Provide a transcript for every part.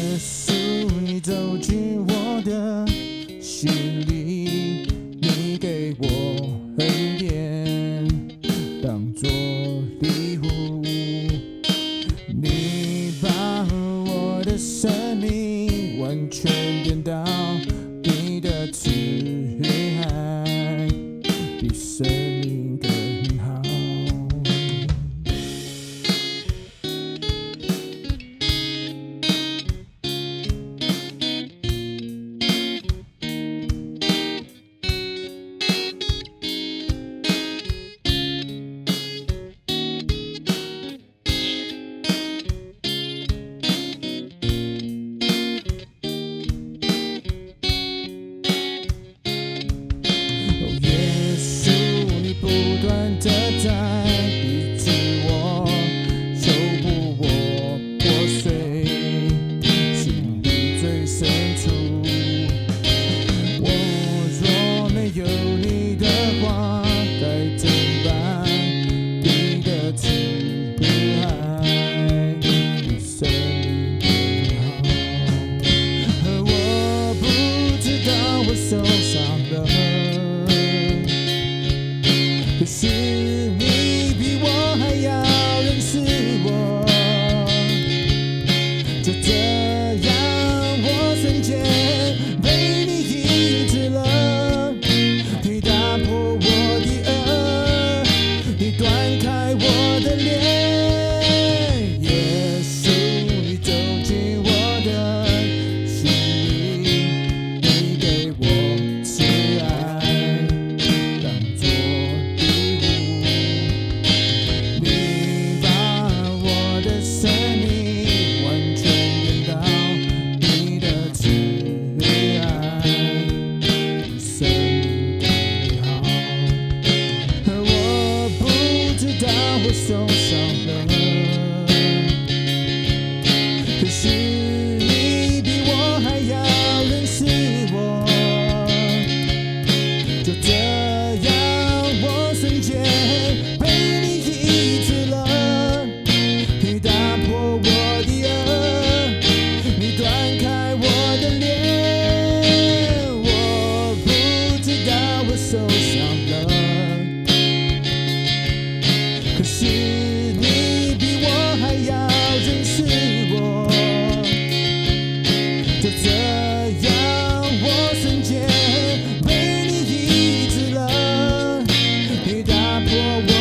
耶稣，你走进我的心里。我受伤了，可是你比我还要认识我，就这样我瞬间被你抑制了，你打破我的恶，你断开我的脸，我不知道我受伤。poor world.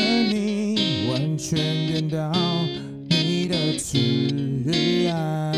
而你完全感到你的慈爱。